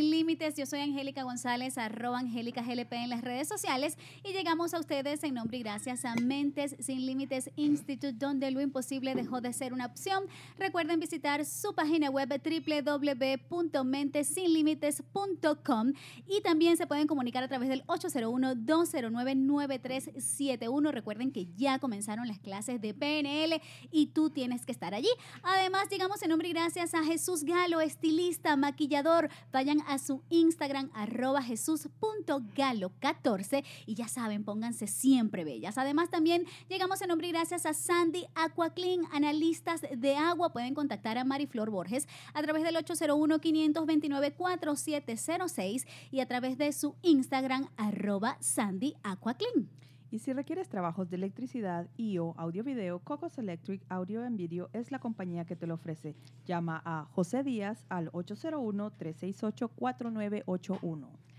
Sin límites. Yo soy Angélica González, arroba Angélica GLP en las redes sociales y llegamos a ustedes en nombre y gracias a Mentes Sin Límites Institute, donde lo imposible dejó de ser una opción. Recuerden visitar su página web www.mentesinlimites.com y también se pueden comunicar a través del 801-209-9371. Recuerden que ya comenzaron las clases de PNL y tú tienes que estar allí. Además, llegamos en nombre y gracias a Jesús Galo, estilista, maquillador. Vayan a su Instagram arroba jesús.galo14 y ya saben, pónganse siempre bellas. Además también llegamos a nombre gracias a Sandy Aquaclean, analistas de agua. Pueden contactar a Mariflor Borges a través del 801-529-4706 y a través de su Instagram arroba Sandy Aquaclean. Y si requieres trabajos de electricidad y o audio video, Cocos Electric Audio and Video es la compañía que te lo ofrece. Llama a José Díaz al 801-368-4981.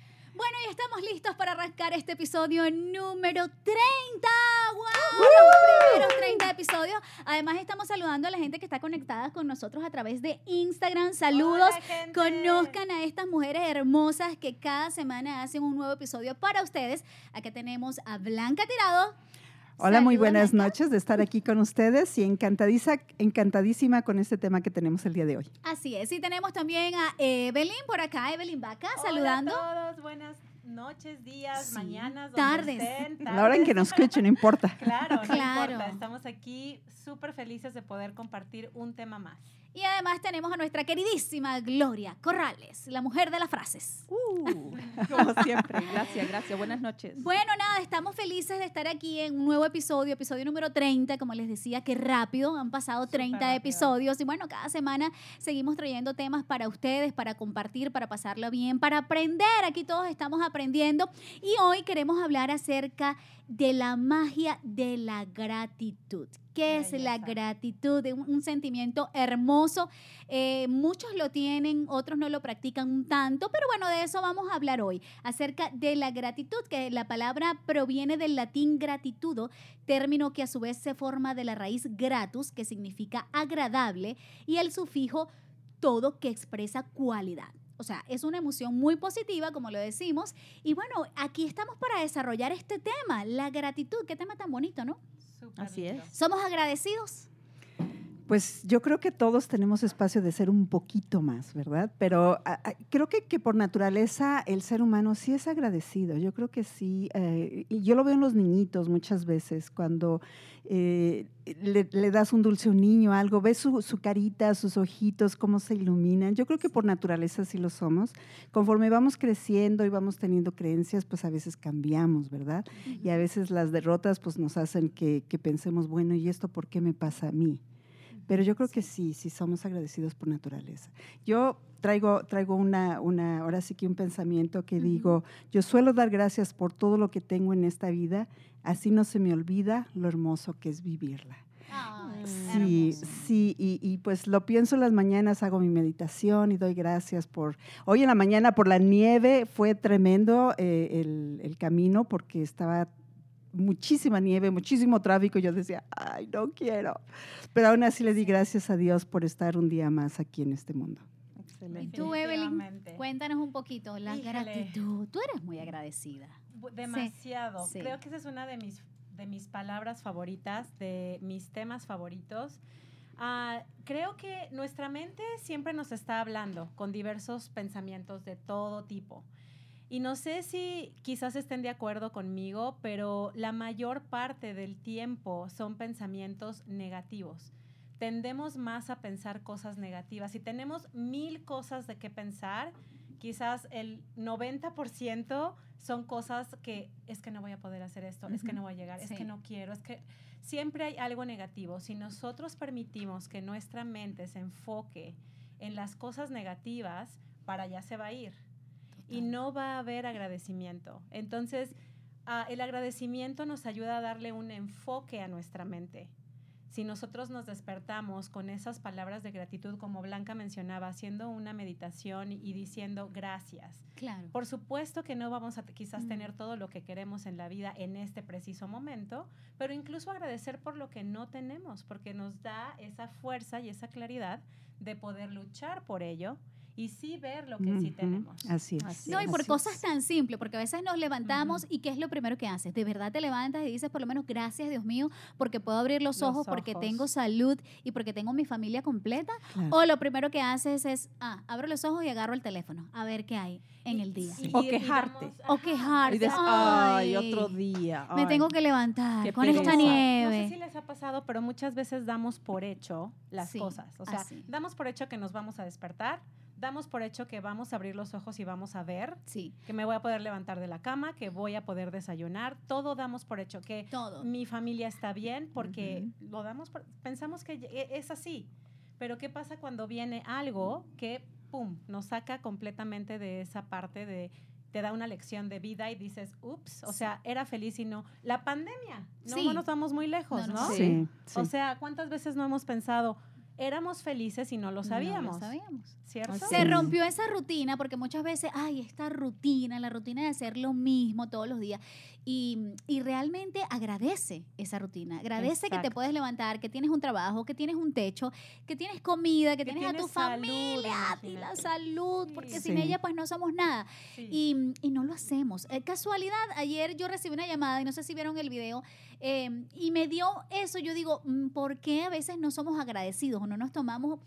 Bueno, y estamos listos para arrancar este episodio número 30. ¡Wow! Los primeros 30 episodios. Además, estamos saludando a la gente que está conectada con nosotros a través de Instagram. Saludos. Conozcan a estas mujeres hermosas que cada semana hacen un nuevo episodio para ustedes. Aquí tenemos a Blanca Tirado. Hola, muy buenas noches de estar aquí con ustedes y encantadísima con este tema que tenemos el día de hoy. Así es, y tenemos también a Evelyn por acá, Evelyn Vaca, saludando. Hola a todos, buenas noches, días, mañanas, tardes. tardes. La hora en que nos escuchen, no importa. Claro, no claro. importa. Estamos aquí súper felices de poder compartir un tema más. Y además tenemos a nuestra queridísima Gloria Corrales, la mujer de las frases. Uh, como siempre, gracias, gracias. Buenas noches. Bueno, nada, estamos felices de estar aquí en un nuevo episodio, episodio número 30, como les decía, qué rápido, han pasado 30 episodios y bueno, cada semana seguimos trayendo temas para ustedes, para compartir, para pasarlo bien, para aprender. Aquí todos estamos aprendiendo y hoy queremos hablar acerca de la magia de la gratitud. ¿Qué es la gratitud? Un, un sentimiento hermoso. Eh, muchos lo tienen, otros no lo practican tanto, pero bueno, de eso vamos a hablar hoy, acerca de la gratitud, que la palabra proviene del latín gratitudo, término que a su vez se forma de la raíz gratus, que significa agradable, y el sufijo todo que expresa cualidad. O sea, es una emoción muy positiva, como lo decimos. Y bueno, aquí estamos para desarrollar este tema, la gratitud. Qué tema tan bonito, ¿no? Así es. ¿Somos agradecidos? Pues yo creo que todos tenemos espacio de ser un poquito más, ¿verdad? Pero creo que, que, por naturaleza el ser humano sí es agradecido. Yo creo que sí. Eh, y yo lo veo en los niñitos muchas veces, cuando eh, le, das un dulce a un niño, algo, ves su, su, carita, sus ojitos, cómo se iluminan. Yo creo que por naturaleza sí lo somos. Conforme vamos creciendo y vamos teniendo creencias, pues a veces cambiamos, ¿verdad? Y a veces las derrotas pues nos hacen que, que pensemos, bueno, ¿y esto por qué me pasa a mí? Pero yo creo que sí, sí somos agradecidos por naturaleza. Yo traigo, traigo una, una, ahora sí que un pensamiento que digo, yo suelo dar gracias por todo lo que tengo en esta vida, así no se me olvida lo hermoso que es vivirla. sí, sí, y, y, pues lo pienso en las mañanas, hago mi meditación y doy gracias por... Hoy en la mañana por la nieve fue tremendo eh, el, el, camino porque estaba muchísima nieve, muchísimo tráfico. Yo decía, ay, no quiero. Pero aún así le di gracias a Dios por estar un día más aquí en este mundo. Excelente. Y tú, Evelyn, cuéntanos un poquito la gratitud. Tú eres muy agradecida. Demasiado. Creo que esa es una de mis, de mis palabras favoritas, de mis temas favoritos. Uh, creo que nuestra mente siempre nos está hablando con diversos pensamientos de todo tipo. Y no sé si quizás estén de acuerdo conmigo, pero la mayor parte del tiempo son pensamientos negativos. Tendemos más a pensar cosas negativas. Si tenemos mil cosas de qué pensar, quizás el 90% son cosas que es que no voy a poder hacer esto, es que no voy a llegar, es que no quiero, es que siempre hay algo negativo. Si nosotros permitimos que nuestra mente se enfoque en las cosas negativas, para allá se va a ir y no va a haber agradecimiento. Entonces, ah, el agradecimiento nos ayuda a darle un enfoque a nuestra mente. si nosotros nos despertamos con esas palabras de gratitud, como Blanca mencionaba, haciendo una meditación y diciendo gracias. Claro. Por supuesto que no vamos a quizás tener todo lo que queremos en la vida en este preciso momento, pero incluso agradecer por lo que no tenemos, porque nos da esa fuerza y esa claridad de poder luchar por ello y sí ver lo que sí tenemos. Así es. no, y por cosas tan simples, porque a veces nos levantamos y ¿qué es lo primero que haces? De verdad te levantas y dices por lo menos gracias Dios mío porque puedo abrir los, ojos, porque tengo salud y porque tengo mi familia completa. O lo primero que haces es, ah, abro los ojos y agarro el teléfono a ver qué hay en el día. o quejarte. o quejarte. Y ay, otro día. me tengo que levantar con esta nieve. No sé si les ha pasado, pero muchas veces damos por hecho las cosas. O sea, damos por hecho que nos vamos a despertar damos por hecho que vamos a abrir los ojos y vamos a ver, sí. que me voy a poder levantar de la cama, que voy a poder desayunar, todo damos por hecho, que mi familia está bien porque lo damos por, pensamos que e, es así. Pero ¿qué pasa cuando viene algo que, pum, nos saca completamente de esa parte de te da una lección de vida y dices, ups, o sea, era feliz y no. La pandemia, no, nos vamos muy lejos, ¿no? Sí, O sea, ¿cuántas veces no hemos pensado, éramos felices y no lo sabíamos. No lo sabíamos. ¿Cierto? Se rompió esa rutina porque muchas veces, ay, esta rutina, la rutina de hacer lo mismo todos los días. Y, realmente agradece esa rutina. Agradece que te puedes levantar, que tienes un trabajo, que tienes un techo, que tienes comida, que, tienes, a tu familia, y la salud, porque sin ella pues no somos nada. Y, no lo hacemos. Eh, casualidad, ayer yo recibí una llamada y no sé si vieron el video Em, y me dio eso, yo digo, mm, ¿por qué a veces no somos agradecidos no nos tomamos,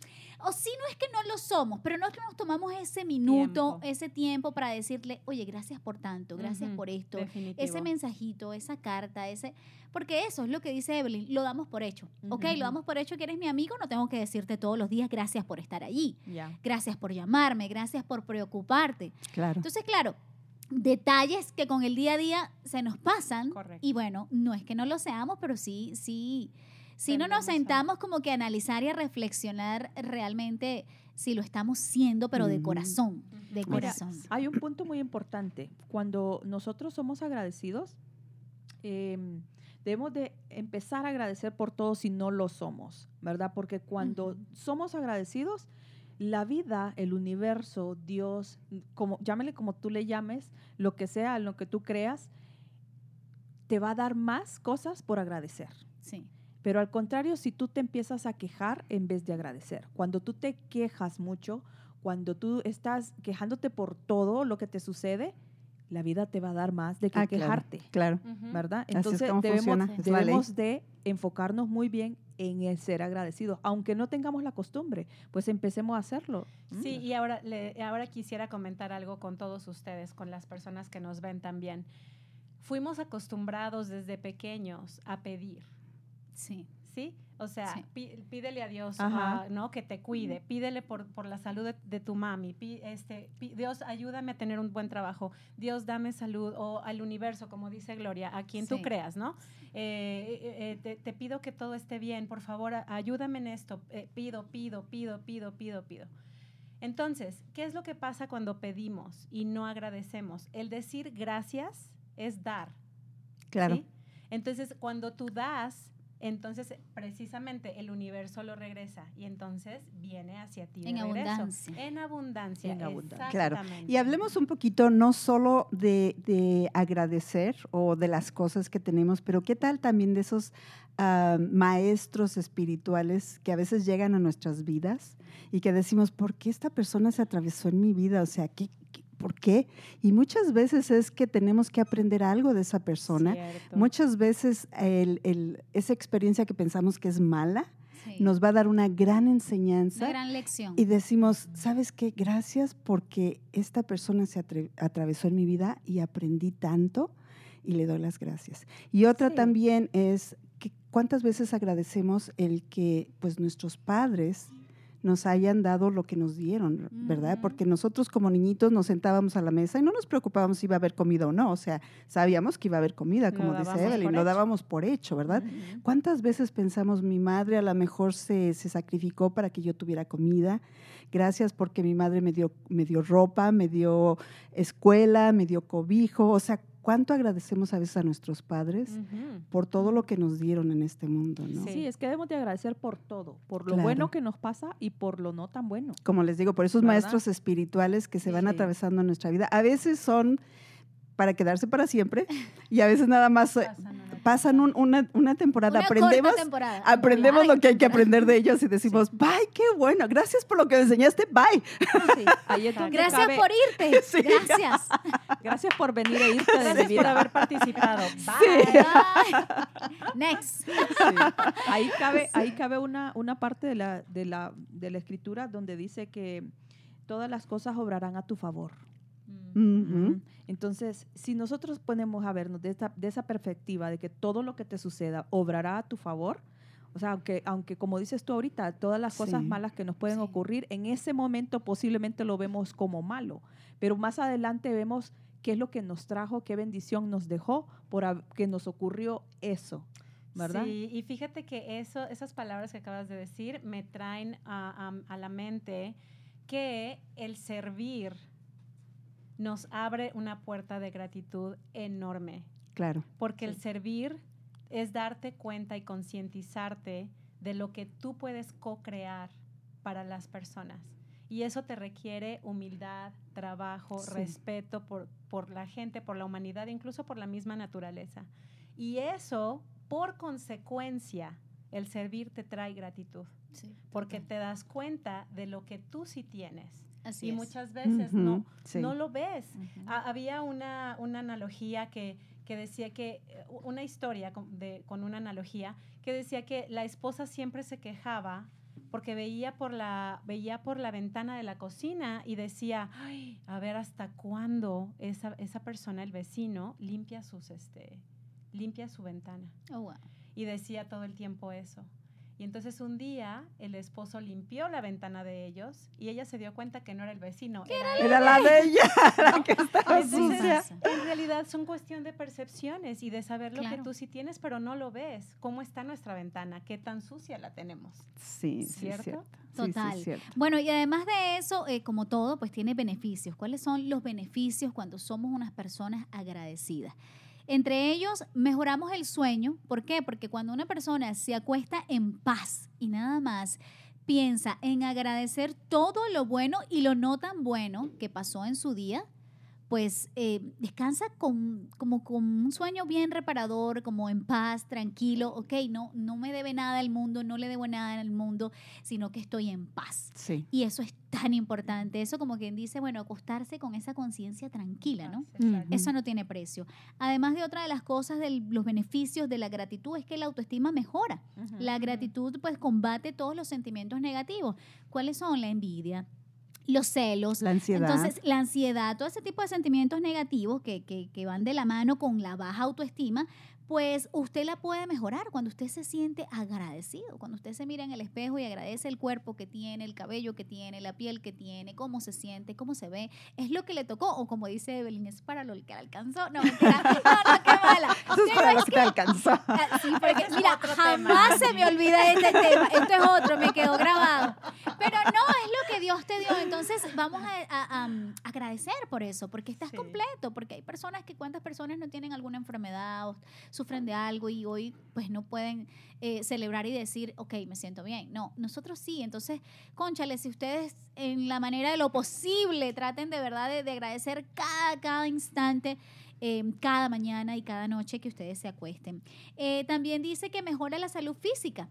o si no es que no lo somos, pero no es que nos tomamos ese minuto, ese tiempo para decirle, oye, gracias por tanto, gracias por esto, ese mensajito, esa carta, ese, porque eso es lo que dice Evelyn, lo damos por hecho, ¿ok? Lo damos por hecho que eres mi amigo, no tengo que decirte todos los días gracias por estar allí, gracias por llamarme, gracias por preocuparte. Claro. Entonces, claro, detalles que con el día a día se nos pasan. Correcto. Y bueno, no es que no lo seamos, pero sí, sí, si no nos sentamos como que a analizar y a reflexionar realmente si lo estamos siendo, pero de corazón, de corazón. hay un punto muy importante. Cuando nosotros somos agradecidos, em, debemos de empezar a agradecer por todo si no lo somos, ¿verdad? Porque cuando somos agradecidos, la vida, el universo, Dios, como llámele como tú le llames, lo que sea, lo que tú creas, te va a dar más cosas por agradecer. Sí. Pero al contrario, si tú te empiezas a quejar en vez de agradecer, cuando tú te quejas mucho, cuando tú estás quejándote por todo lo que te sucede, la vida te va a dar más de que ah, quejarte. Claro. ¿Verdad? Entonces debemos, de enfocarnos muy bien en el ser agradecidos, aunque no tengamos la costumbre, pues empecemos a hacerlo. Sí, y ahora, ahora quisiera comentar algo con todos ustedes, con las personas que nos ven también. Fuimos acostumbrados desde pequeños a pedir. Sí. ¿Sí? O sea, pídele a Dios ¿no? que te cuide, pídele por, por la salud de, tu mami, este, Dios ayúdame a tener un buen trabajo, Dios dame salud, o al universo, como dice Gloria, a quien tú creas, ¿no? Eh, eh, eh, te, pido que todo esté bien, por favor, ayúdame en esto, pido, pido, pido, pido, pido, pido. Entonces, ¿qué es lo que pasa cuando pedimos y no agradecemos? El decir gracias es dar. Claro. Entonces, cuando tú das, entonces precisamente el universo lo regresa y entonces viene hacia ti. en, abundancia. en abundancia. En abundancia. Claro. Y hablemos un poquito no solo de, agradecer o de las cosas que tenemos, pero qué tal también de esos ah, maestros espirituales que a veces llegan a nuestras vidas y que decimos, ¿por qué esta persona se atravesó en mi vida? O sea, ¿qué, ¿Por qué? Y muchas veces es que tenemos que aprender algo de esa persona. Muchas veces esa experiencia que pensamos que es mala nos va a dar una gran enseñanza. Una gran lección. Y decimos, ¿sabes qué? Gracias porque esta persona se atravesó en mi vida y aprendí tanto y le doy las gracias. Y otra también es que cuántas veces agradecemos el que pues nuestros padres nos hayan dado lo que nos dieron, ¿verdad? Porque nosotros como niñitos nos sentábamos a la mesa y no nos preocupábamos si iba a haber comida o no, o sea, sabíamos que iba a haber comida, como dice Evelyn, lo dábamos por hecho, ¿verdad? ¿Cuántas veces pensamos, mi madre a lo mejor se, se, sacrificó para que yo tuviera comida? Gracias porque mi madre me dio, me dio ropa, me dio escuela, me dio cobijo, o sea, cuánto agradecemos a veces a nuestros padres por todo lo que nos dieron en este mundo, ¿no? Sí. es que debemos de agradecer por todo, por lo Claro. bueno que nos pasa y por lo no tan bueno. Como les digo, por esos ¿Verdad? maestros espirituales que se van Sí. atravesando en nuestra vida, a veces son para quedarse para siempre y a veces nada más Pasan un- una, una temporada, Una aprendemos, corta temporada. aprendemos lo que hay que aprender de ellos y decimos, Sí. bye, qué bueno, gracias por lo que me enseñaste, bye. Sí, ahí es donde Gracias cabe- por irte. Sí. Gracias. gracias por venir e irte de mi Gracias por vida. haber participado. Bye. Bye. Next. Sí. Ahí cabe, ahí cabe una, una parte de la, de, la, de la escritura donde dice que todas las cosas obrarán a tu favor. Ujú. Ujú. Entonces, si nosotros ponemos a vernos de esta, de esa perspectiva de que todo lo que te suceda obrará a tu favor, o sea, aunque, aunque como dices tú ahorita, todas las cosas Sí. malas que nos pueden Sí. ocurrir, en ese momento posiblemente lo vemos como malo, pero más adelante vemos qué es lo que nos trajo, qué bendición nos dejó por que nos ocurrió eso, ¿verdad? Sí, y fíjate que eso, esas palabras que acabas de decir me traen a, a- a la mente que el servir nos abre una puerta de gratitud enorme, Claro. porque el servir es darte cuenta y concientizarte de lo que tú puedes co-crear para las personas. Y eso te requiere humildad, trabajo, Sí. respeto por, por la gente, por la humanidad, incluso por la misma naturaleza. Y eso, por consecuencia, el servir te trae gratitud, Sí, porque total. te das cuenta de lo que tú sí tienes. Así y es. muchas veces no, sí. no lo ves. Había una, una analogía que, que decía que, eh, una historia con, de- con una analogía, que decía que la esposa siempre se quejaba porque veía por la, veía por la ventana de la cocina y decía, "Ay, a ver hasta cuándo esa, esa persona, el vecino, limpia sus, este, limpia su ventana. Oh, wow. Y decía todo el tiempo eso. Y entonces un día el esposo limpió la ventana de ellos y ella se dio cuenta que no era el vecino, era la de ella, la que estaba sucia. en realidad son cuestión de percepciones y de saber lo que tú sí tienes, pero no lo ves. ¿Cómo está nuestra ventana? ¿Qué tan sucia la tenemos? Sí, sí, ¿Cierto? Sí, sí, Total. cierto. Bueno, y además de eso, eh, como todo, pues tiene beneficios. ¿Cuáles son los beneficios cuando somos unas personas agradecidas? Entre ellos, mejoramos el sueño. ¿Por qué? Porque cuando una persona se acuesta en paz y nada más piensa en agradecer todo lo bueno y lo no tan bueno que pasó en su día, pues eh, descansa con, como con un sueño bien reparador, como en paz, tranquilo. Ok, no, no me debe nada al mundo, no le debo nada al mundo, sino que estoy en paz. Sí. Y eso es tan importante. Eso como quien dice, bueno, acostarse con esa conciencia tranquila, ¿no? Ah. Eso no tiene precio. Además de otra de las cosas, de los beneficios de la gratitud es que la autoestima mejora. La gratitud pues combate todos los sentimientos negativos. ¿Cuáles son? La envidia, los celos, La ansiedad. entonces, la ansiedad, todo ese tipo de sentimientos negativos que, que- que van de la mano con la baja autoestima, pues usted la puede mejorar cuando usted se siente agradecido, cuando usted se mira en el espejo y agradece el cuerpo que tiene, el cabello que tiene, la piel que tiene, cómo se siente, cómo se ve, es lo que le tocó, o como dice Evelyn, es para lo que le alcanzó. No, mentira. no, no, qué mala. Eso es para es lo que te alcanzó. Ah, Sí, porque mira, jamás tema. se me olvida este tema. Esto es otro, me quedó grabado. Pero no, es lo que Dios te dio. Entonces vamos a, a- a, um, agradecer por eso, porque estás Sí. completo, porque hay personas que cuántas personas no tienen alguna enfermedad o sufren de algo y hoy pues no pueden eh, celebrar y decir, ok, me siento bien. No, nosotros sí. Entonces, conchale, si ustedes en la manera de lo posible traten de verdad de, de agradecer cada, cada instante eh, cada mañana y cada noche que ustedes se acuesten. Eh, también dice que mejora la salud física.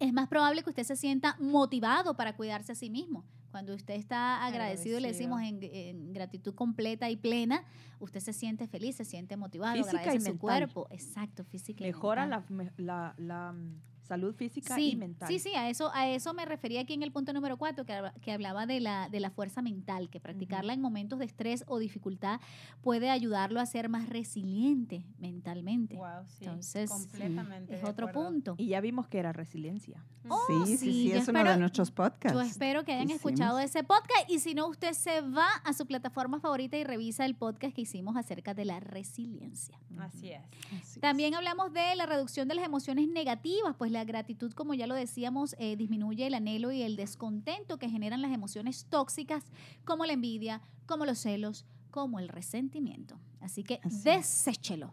Es más probable que usted se sienta motivado para cuidarse a sí mismo. Cuando usted está agradecido, le decimos en, en gratitud completa y plena, usted se siente feliz, se siente motivado, Física y agradece su mental. cuerpo. Exacto, física y Mejora mental. la, la, la, mm, salud física sí, y mental. Sí, sí, a eso, a eso me refería aquí en el punto número cuatro, que, que hablaba de la, de la fuerza mental, que practicarla en momentos de estrés o dificultad puede ayudarlo a ser más resiliente mentalmente. Wow, sí, Entonces, completamente. Es otro acuerdo. punto. Y ya vimos que era resiliencia. Oh, sí, sí, sí, sí, es uno espero- de nuestros podcasts. Yo espero que hayan que escuchado ese podcast y si no, usted se va a su plataforma favorita y revisa el podcast que hicimos acerca de la resiliencia. Así es. Así es. También hablamos de la reducción de las emociones negativas, pues la gratitud, como ya lo decíamos, eh, disminuye el anhelo y el descontento que generan las emociones tóxicas como la envidia, como los celos, como el resentimiento. Así que deséchelo.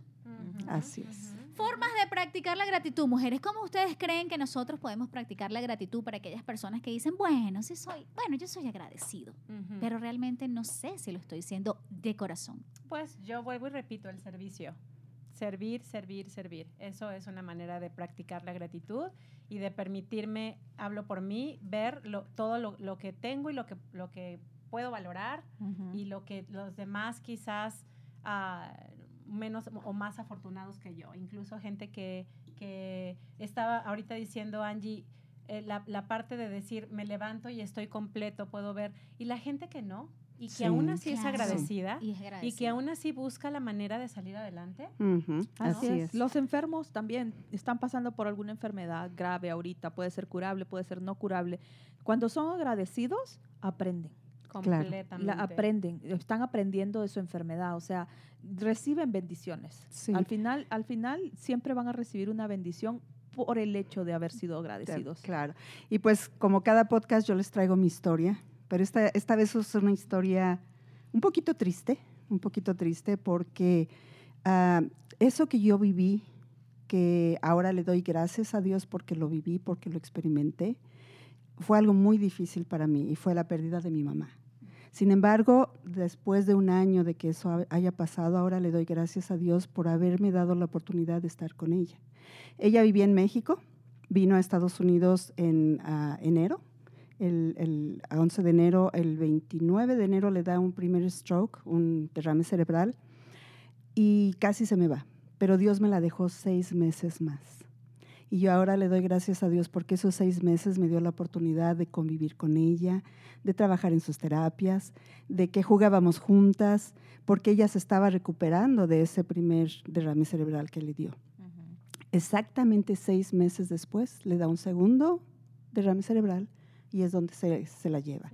Así es. Formas de practicar la gratitud, mujeres. ¿Cómo ustedes creen que nosotros podemos practicar la gratitud para aquellas personas que dicen, bueno, sí soy, bueno, yo soy agradecido, pero realmente no sé si lo estoy diciendo de corazón? Pues yo vuelvo y repito el servicio. Servir, servir, servir. Eso es una manera de practicar la gratitud y de permitirme, hablo por mí, ver todo lo, que tengo y lo que, lo que puedo valorar y lo que los demás quizás uh, menos o más afortunados que yo. Incluso gente que, que estaba ahorita diciendo, Angie, eh, la, la, parte de decir, me levanto y estoy completo, puedo ver. Y la gente que no, y que aún así es, agradecida, y, que aún así busca la manera de salir adelante. Así es. Los enfermos también están pasando por alguna enfermedad grave ahorita, puede ser curable, puede ser no curable. Cuando son agradecidos, aprenden. Completamente. aprenden, están aprendiendo de su enfermedad, o sea, reciben bendiciones. Al final, al final siempre van a recibir una bendición por el hecho de haber sido agradecidos. Claro. Y pues como cada podcast yo les traigo mi historia, pero esta, esta vez es una historia un poquito triste, un poquito triste porque ah, eso que yo viví, que ahora le doy gracias a Dios porque lo viví, porque lo experimenté, fue algo muy difícil para mí y fue la pérdida de mi mamá. Sin embargo, después de un año de que eso haya pasado, ahora le doy gracias a Dios por haberme dado la oportunidad de estar con ella. Ella vivía en México, vino a Estados Unidos en enero, el, 11 de enero, el 29 de enero le da un primer stroke, un derrame cerebral, y casi se me va. Pero Dios me la dejó seis meses más. Y yo ahora le doy gracias a Dios porque esos seis meses me dio la oportunidad de convivir con ella, de trabajar en sus terapias, de que jugábamos juntas, porque ella se estaba recuperando de ese primer derrame cerebral que le dio. Exactamente seis meses después le da un segundo derrame cerebral y es donde se, se la lleva.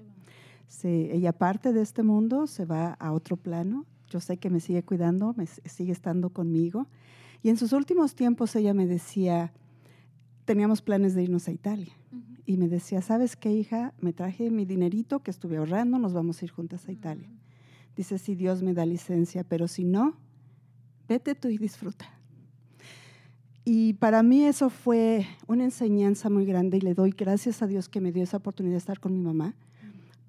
Se, ella parte de este mundo, se va a otro plano. Yo sé que me sigue cuidando, me sigue estando conmigo. Y en sus últimos tiempos ella me decía, teníamos planes de irnos a Italia. Y me decía, ¿sabes qué, hija? Me traje mi dinerito que estuve ahorrando, nos vamos a ir juntas a Italia. Dice, si Dios me da licencia, pero si no, vete tú y disfruta. Y para mí eso fue una enseñanza muy grande y le doy gracias a Dios que me dio esa oportunidad de estar con mi mamá,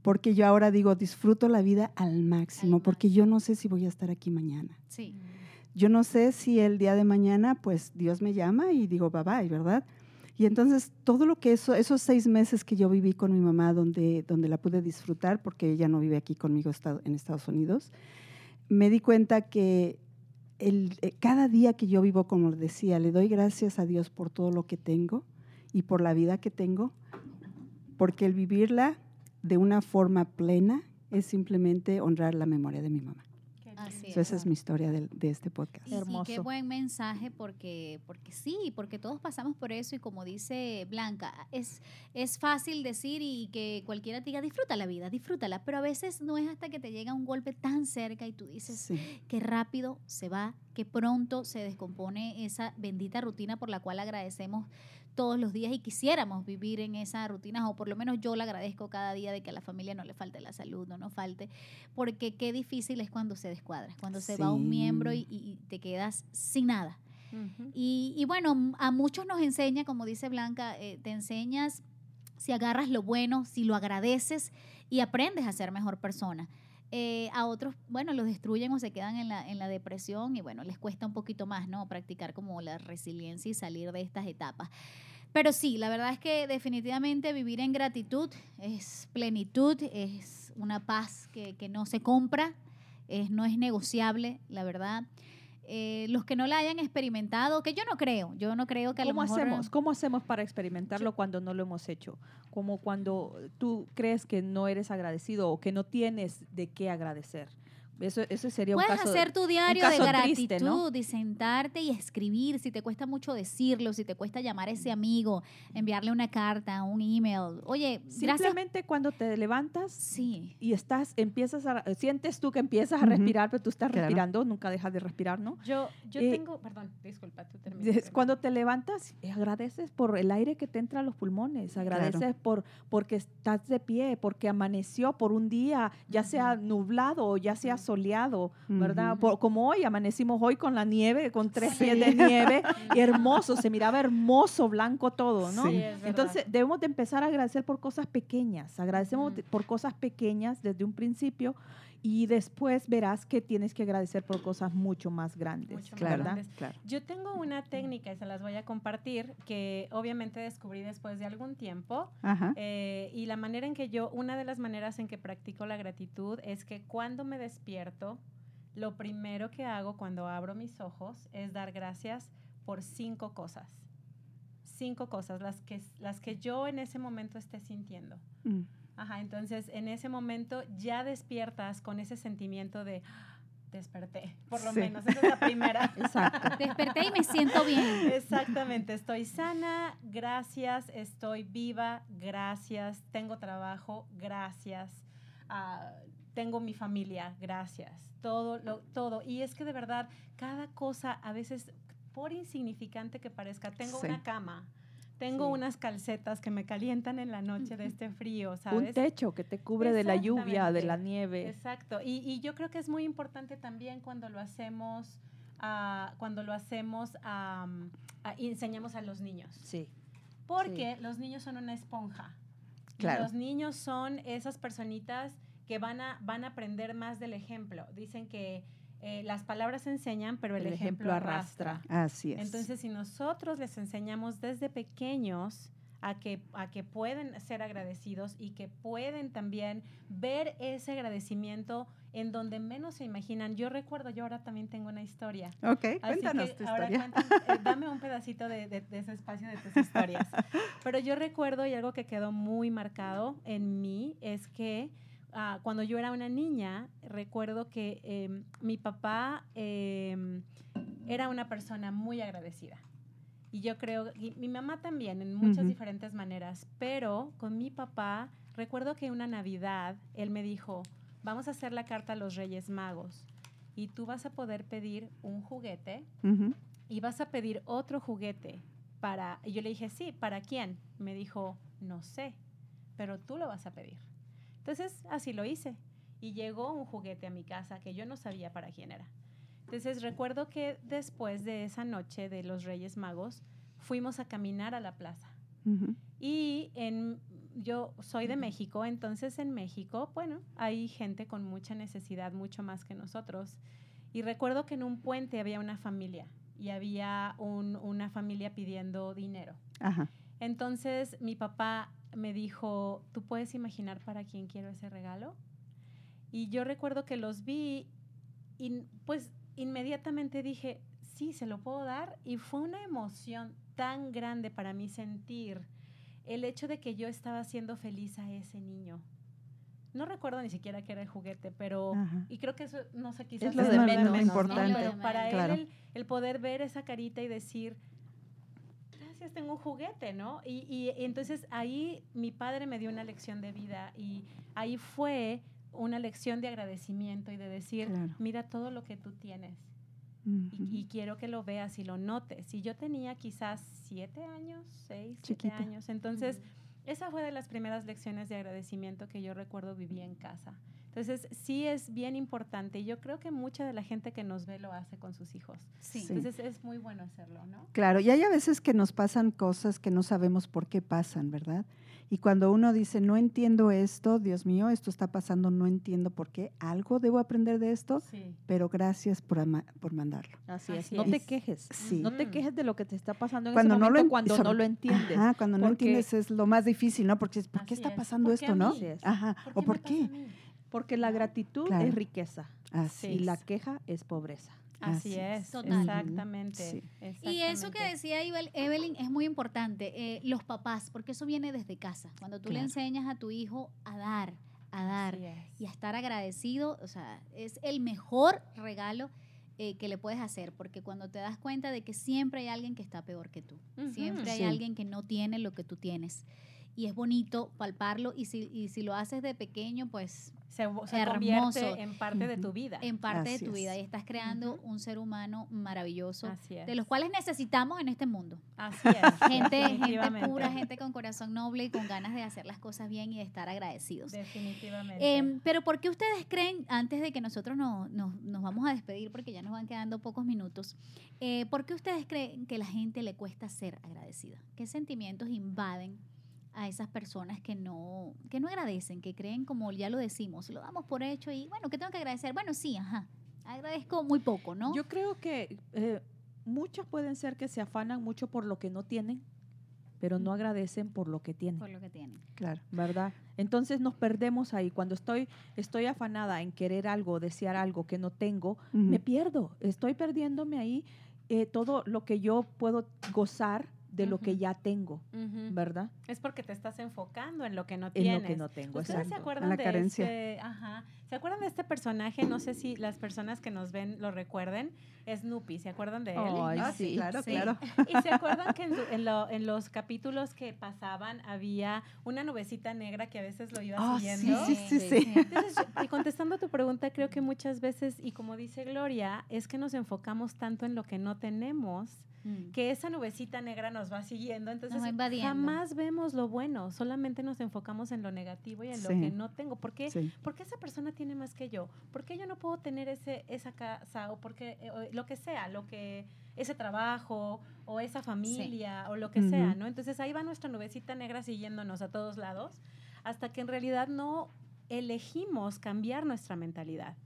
porque yo ahora digo, disfruto la vida al máximo, porque yo no sé si voy a estar aquí mañana. Sí. Yo no sé si el día de mañana, pues Dios me llama y digo, bye bye, ¿verdad? Y entonces todo lo que eso, esos seis meses que yo viví con mi mamá, donde, donde la pude disfrutar, porque ella no vive aquí conmigo en Estados Unidos, me di cuenta que el, eh, cada día que yo vivo, como decía, le doy gracias a Dios por todo lo que tengo y por la vida que tengo, porque el vivirla de una forma plena es simplemente honrar la memoria de mi mamá esa es mi historia de, este podcast. Hermoso. qué buen mensaje porque, porque sí, porque todos pasamos por eso y como dice Blanca, es, es fácil decir y que cualquiera te diga, disfruta la vida, disfrútala, pero a veces no es hasta que te llega un golpe tan cerca y tú dices, qué rápido se va, qué pronto se descompone esa bendita rutina por la cual agradecemos todos los días y quisiéramos vivir en esa rutina, o por lo menos yo le agradezco cada día de que a la familia no le falte la salud, no nos falte, porque qué difícil es cuando se descuadra, cuando se va un miembro y, te quedas sin nada. y, bueno, a muchos nos enseña, como dice Blanca, eh, te enseñas si agarras lo bueno, si lo agradeces y aprendes a ser mejor persona. Eh, a otros, bueno, los destruyen o se quedan en la, en la depresión y bueno, les cuesta un poquito más, ¿no? Practicar como la resiliencia y salir de estas etapas. Pero sí, la verdad es que definitivamente vivir en gratitud es plenitud, es una paz que, que no se compra, es, no es negociable, la verdad. Eh, los que no la hayan experimentado, que yo no creo, yo no creo que a ¿Cómo lo mejor... Hacemos? ¿Cómo hacemos para experimentarlo cuando no lo hemos hecho? Como cuando tú crees que no eres agradecido o que no tienes de qué agradecer. Eso, eso sería un Puedes hacer tu diario de gratitud y sentarte y escribir. Si te cuesta mucho decirlo, si te cuesta llamar a ese amigo, enviarle una carta, un email. Oye, simplemente cuando te levantas sí. y estás, empiezas a, sientes tú que empiezas a respirar, pero tú estás respirando, nunca dejas de respirar, ¿no? Yo, yo eh, tengo, perdón, disculpa, tú terminas. Cuando te levantas, eh, agradeces por el aire que te entra a los pulmones, agradeces por porque estás de pie, porque amaneció por un día, ya sea nublado o ya sea soleado, ¿verdad? como hoy, amanecimos hoy con la nieve, con tres pies de nieve, y hermoso, se miraba hermoso, blanco todo, ¿no? Entonces, debemos de empezar a agradecer por cosas pequeñas, agradecemos por cosas pequeñas desde un principio y después verás que tienes que agradecer por cosas mucho más grandes. claro, Claro. Yo tengo una técnica y se las voy a compartir que obviamente descubrí después de algún tiempo. Eh, y la manera en que yo, una de las maneras en que practico la gratitud es que cuando me despierto, lo primero que hago cuando abro mis ojos es dar gracias por cinco cosas. Cinco cosas, las que, las que yo en ese momento esté sintiendo. Mm. Ajá, entonces en ese momento ya despiertas con ese sentimiento de ah, desperté, por lo menos, esa es la primera. Exacto. Desperté y me siento bien. Exactamente, estoy sana, gracias, estoy viva, gracias, tengo trabajo, gracias, uh, tengo mi familia, gracias, todo, lo, todo. Y es que de verdad, cada cosa, a veces, por insignificante que parezca, tengo una cama, tengo unas calcetas que me calientan en la noche de este frío, ¿sabes? Un techo que te cubre de la lluvia, de la nieve. Exacto. Y, yo creo que es muy importante también cuando lo hacemos, uh, cuando lo hacemos, y enseñamos a los niños. Sí. Porque los niños son una esponja. Claro. los niños son esas personitas que van a, van a aprender más del ejemplo. Dicen que eh, las palabras enseñan, pero el, ejemplo, arrastra. Así es. Entonces, si nosotros les enseñamos desde pequeños a que, a que pueden ser agradecidos y que pueden también ver ese agradecimiento en donde menos se imaginan. Yo recuerdo, yo ahora también tengo una historia. Ok, cuéntanos tu historia. Eh, dame un pedacito de, de, ese espacio de tus historias. Pero yo recuerdo y algo que quedó muy marcado en mí es que Ah, cuando yo era una niña, recuerdo que em, mi papá em, era una persona muy agradecida. Y yo creo, y mi mamá también, en muchas diferentes maneras, pero con mi papá, recuerdo que una Navidad, él me dijo, vamos a hacer la carta a los Reyes Magos y tú vas a poder pedir un juguete y vas a pedir otro juguete para, y yo le dije, sí, ¿para quién? Me dijo, no sé, pero tú lo vas a pedir. Entonces, así lo hice. Y llegó un juguete a mi casa que yo no sabía para quién era. Entonces, recuerdo que después de esa noche de los Reyes Magos, fuimos a caminar a la plaza. Y en, yo soy de México, entonces en México, bueno, hay gente con mucha necesidad, mucho más que nosotros. Y recuerdo que en un puente había una familia y había una familia pidiendo dinero. Entonces mi papá me dijo, ¿tú puedes imaginar para quién quiero ese regalo? Y yo recuerdo que los vi y pues inmediatamente dije, sí, se lo puedo dar. Y fue una emoción tan grande para mí sentir el hecho de que yo estaba haciendo feliz a ese niño. No recuerdo ni siquiera que era el juguete, pero y creo que eso no sé quizás es lo de menos importante. para él el, poder ver esa carita y decir, tengo un juguete, ¿no? Y, entonces ahí mi padre me dio una lección de vida y ahí fue una lección de agradecimiento y de decir, mira todo lo que tú tienes. y, quiero que lo veas y lo notes. Y yo tenía quizás siete años, seis, siete años. Entonces, esa fue de las primeras lecciones de agradecimiento que yo recuerdo viví en casa. Entonces, sí es bien importante y yo creo que mucha de la gente que nos ve lo hace con sus hijos. Sí. Entonces, es muy bueno hacerlo, ¿no? Claro, y hay a veces que nos pasan cosas que no sabemos por qué pasan, ¿verdad? Y cuando uno dice, no entiendo esto, Dios mío, esto está pasando, no entiendo por qué, algo debo aprender de esto, pero gracias por, por mandarlo. Así es, no te quejes, sí. no te quejes de lo que te está pasando en cuando ese momento no lo, cuando no lo entiendes. Ajá, cuando no entiendes es lo más difícil, ¿no? Porque es, ¿por qué está pasando esto, no? Ajá, o por qué. Porque la gratitud es riqueza y la queja es pobreza. Así, es, Exactamente, Y eso que decía Evelyn es muy importante, eh, los papás, porque eso viene desde casa. Cuando tú le enseñas a tu hijo a dar, a dar y a estar agradecido, o sea, es el mejor regalo eh, que le puedes hacer, porque cuando te das cuenta de que siempre hay alguien que está peor que tú, siempre hay alguien que no tiene lo que tú tienes y es bonito palparlo y si, y si lo haces de pequeño, pues se, se convierte en parte de tu vida. En parte de tu vida y estás creando un ser humano maravilloso, de los cuales necesitamos en este mundo. Así es. Gente, gente pura, gente con corazón noble y con ganas de hacer las cosas bien y de estar agradecidos. Definitivamente. Em, pero ¿por qué ustedes creen, antes de que nosotros nos, nos, nos, vamos a despedir, porque ya nos van quedando pocos minutos, eh, ¿por qué ustedes creen que la gente le cuesta ser agradecida? ¿Qué sentimientos invaden? A esas personas que no, que no agradecen, que creen, como ya lo decimos, lo damos por hecho y bueno, ¿qué tengo que agradecer? Bueno, sí, ajá, agradezco muy poco, ¿no? Yo creo que eh, muchas pueden ser que se afanan mucho por lo que no tienen, pero no agradecen por lo que tienen. Por lo que tienen. Claro. ¿Verdad? Entonces nos perdemos ahí. Cuando estoy, estoy afanada en querer algo, desear algo que no tengo, me pierdo. Estoy perdiéndome ahí eh, todo lo que yo puedo gozar de lo que ya tengo, ¿verdad? Es porque te estás enfocando en lo que no tienes. En lo que no tengo, ¿Ustedes se acuerdan la de carencia. Este, ajá, ¿Se acuerdan de este personaje? No sé si las personas que nos ven lo recuerden. Snoopy, ¿se acuerdan de él? Ah, sí, claro, claro. Y se acuerdan que en, los capítulos que pasaban había una nubecita negra que a veces lo iba oh, siguiendo. Sí, sí, sí. Entonces, y contestando a tu pregunta, creo que muchas veces, y como dice Gloria, es que nos enfocamos tanto en lo que no tenemos Mm. que esa nubecita negra nos va siguiendo, entonces jamás vemos lo bueno, solamente nos enfocamos en lo negativo y en lo que no tengo. ¿Por qué? Porque esa persona tiene más que yo? ¿Por qué yo no puedo tener ese, esa casa o porque eh, lo que sea, lo que ese trabajo o esa familia o lo que sea, ¿no? Entonces ahí va nuestra nubecita negra siguiéndonos a todos lados hasta que en realidad no elegimos cambiar nuestra mentalidad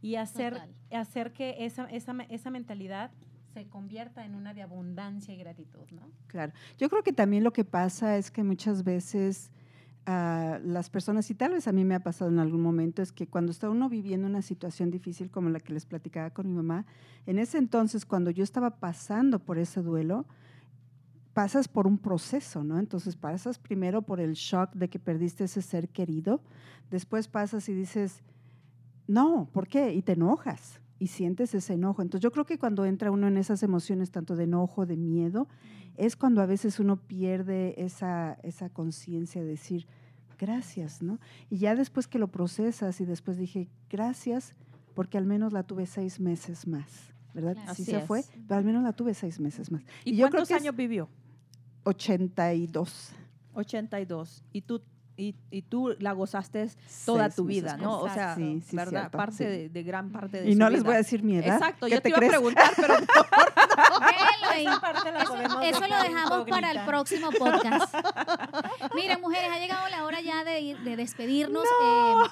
y hacer, hacer que esa, esa, esa mentalidad se convierta en una de abundancia y gratitud, ¿no? Claro. Yo creo que también lo que pasa es que muchas veces uh, las personas, y tal vez a mí me ha pasado en algún momento, es que cuando está uno viviendo una situación difícil como la que les platicaba con mi mamá, en ese entonces, cuando yo estaba pasando por ese duelo, pasas por un proceso, ¿no? Entonces pasas primero por el shock de que perdiste ese ser querido, después pasas y dices, no, ¿por qué? Y te enojas y sientes ese enojo. Entonces yo creo que cuando entra uno en esas emociones, tanto de enojo, de miedo, es cuando a veces uno pierde esa, esa conciencia de decir, gracias, ¿no? Y ya después que lo procesas y después dije, gracias, porque al menos la tuve seis meses más, ¿verdad? Sí se fue, pero al menos la tuve seis meses más. ¿Y, cuántos años vivió? 82. 82. ¿Y tú y, y, tú la gozaste toda tu vida, ¿no? O sea, sí, sí, ¿verdad? parte de, gran parte de Y no les voy a decir mi edad. Exacto, yo te, iba a preguntar, pero eso, lo dejamos para el próximo podcast. Miren, mujeres, ha llegado la hora ya de, de despedirnos. Eh,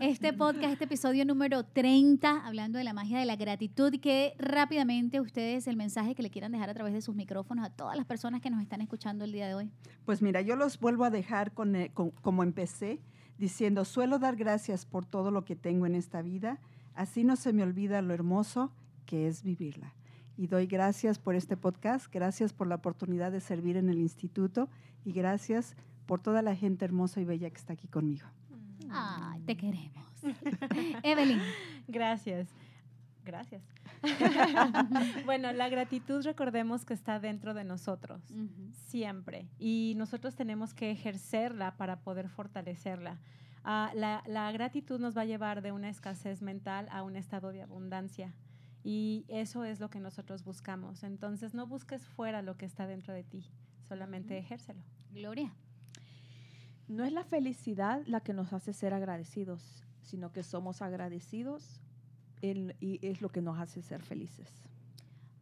este podcast, este episodio número 30, hablando de la magia de la gratitud, que rápidamente ustedes el mensaje que le quieran dejar a través de sus micrófonos a todas las personas que nos están escuchando el día de hoy. Pues mira, yo los vuelvo a dejar con, eh, con como empecé, diciendo, suelo dar gracias por todo lo que tengo en esta vida, así no se me olvida lo hermoso que es vivirla. Y doy gracias por este podcast, gracias por la oportunidad de servir en el instituto y gracias por toda la gente hermosa y bella que está aquí conmigo. Ay, te queremos. Evelyn. Gracias. Gracias. bueno, la gratitud recordemos que está dentro de nosotros, siempre. Y nosotros tenemos que ejercerla para poder fortalecerla. Ah, la, la, gratitud nos va a llevar de una escasez mental a un estado de abundancia. Y eso es lo que nosotros buscamos. Entonces, no busques fuera lo que está dentro de ti, solamente ejércelo. Gloria. No es la felicidad la que nos hace ser agradecidos, sino que somos agradecidos y es lo que nos hace ser felices.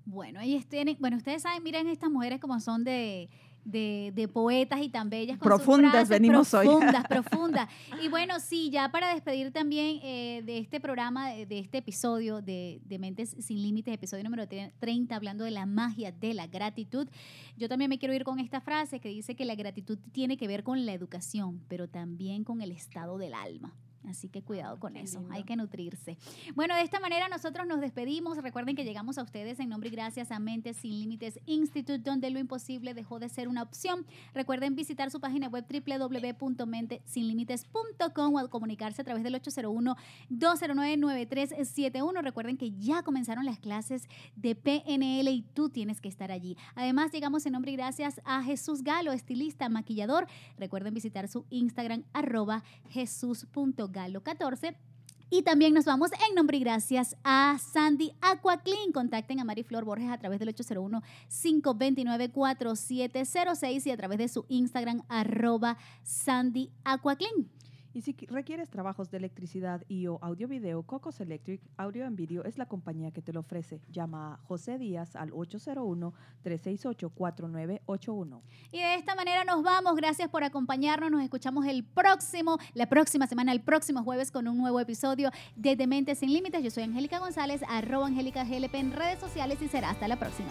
Bueno, ahí tienen, bueno, ustedes saben, miren estas mujeres como son de, de, poetas y tan bellas. profundas venimos profundas, hoy. Profundas, Y bueno, sí, ya para despedir también eh, de este programa, de, este episodio de, de, Mentes Sin Límites, episodio número 30, hablando de la magia de la gratitud, yo también me quiero ir con esta frase que dice que la gratitud tiene que ver con la educación, pero también con el estado del alma. Así que cuidado con eso, hay que nutrirse. Bueno, de esta manera nosotros nos despedimos. Recuerden que llegamos a ustedes en nombre y gracias a Mentes Sin Límites Institute, donde lo imposible dejó de ser una opción. Recuerden visitar su página web www.mentesinlimites.com o comunicarse a través del 801-209-9371. Recuerden que ya comenzaron las clases de PNL y tú tienes que estar allí. Además, llegamos en nombre y gracias a Jesús Galo, estilista, maquillador. Recuerden visitar su Instagram arroba jesús.galo 14 y también nos vamos en nombre y gracias a Sandy Aqua Clean. Contacten a Mariflor Borges a través del 801-529-4706 y a través de su Instagram arroba Sandy Aqua Clean. Y si requieres trabajos de electricidad y o audio video, Cocos Electric Audio and Video es la compañía que te lo ofrece. Llama a José Díaz al 801-368-4981. Y de esta manera nos vamos. Gracias por acompañarnos. Nos escuchamos el próximo, la próxima semana, el próximo jueves con un nuevo episodio de Dementes Sin Límites. Yo soy Angélica González, arroba Angélica GLP en redes sociales y será hasta la próxima.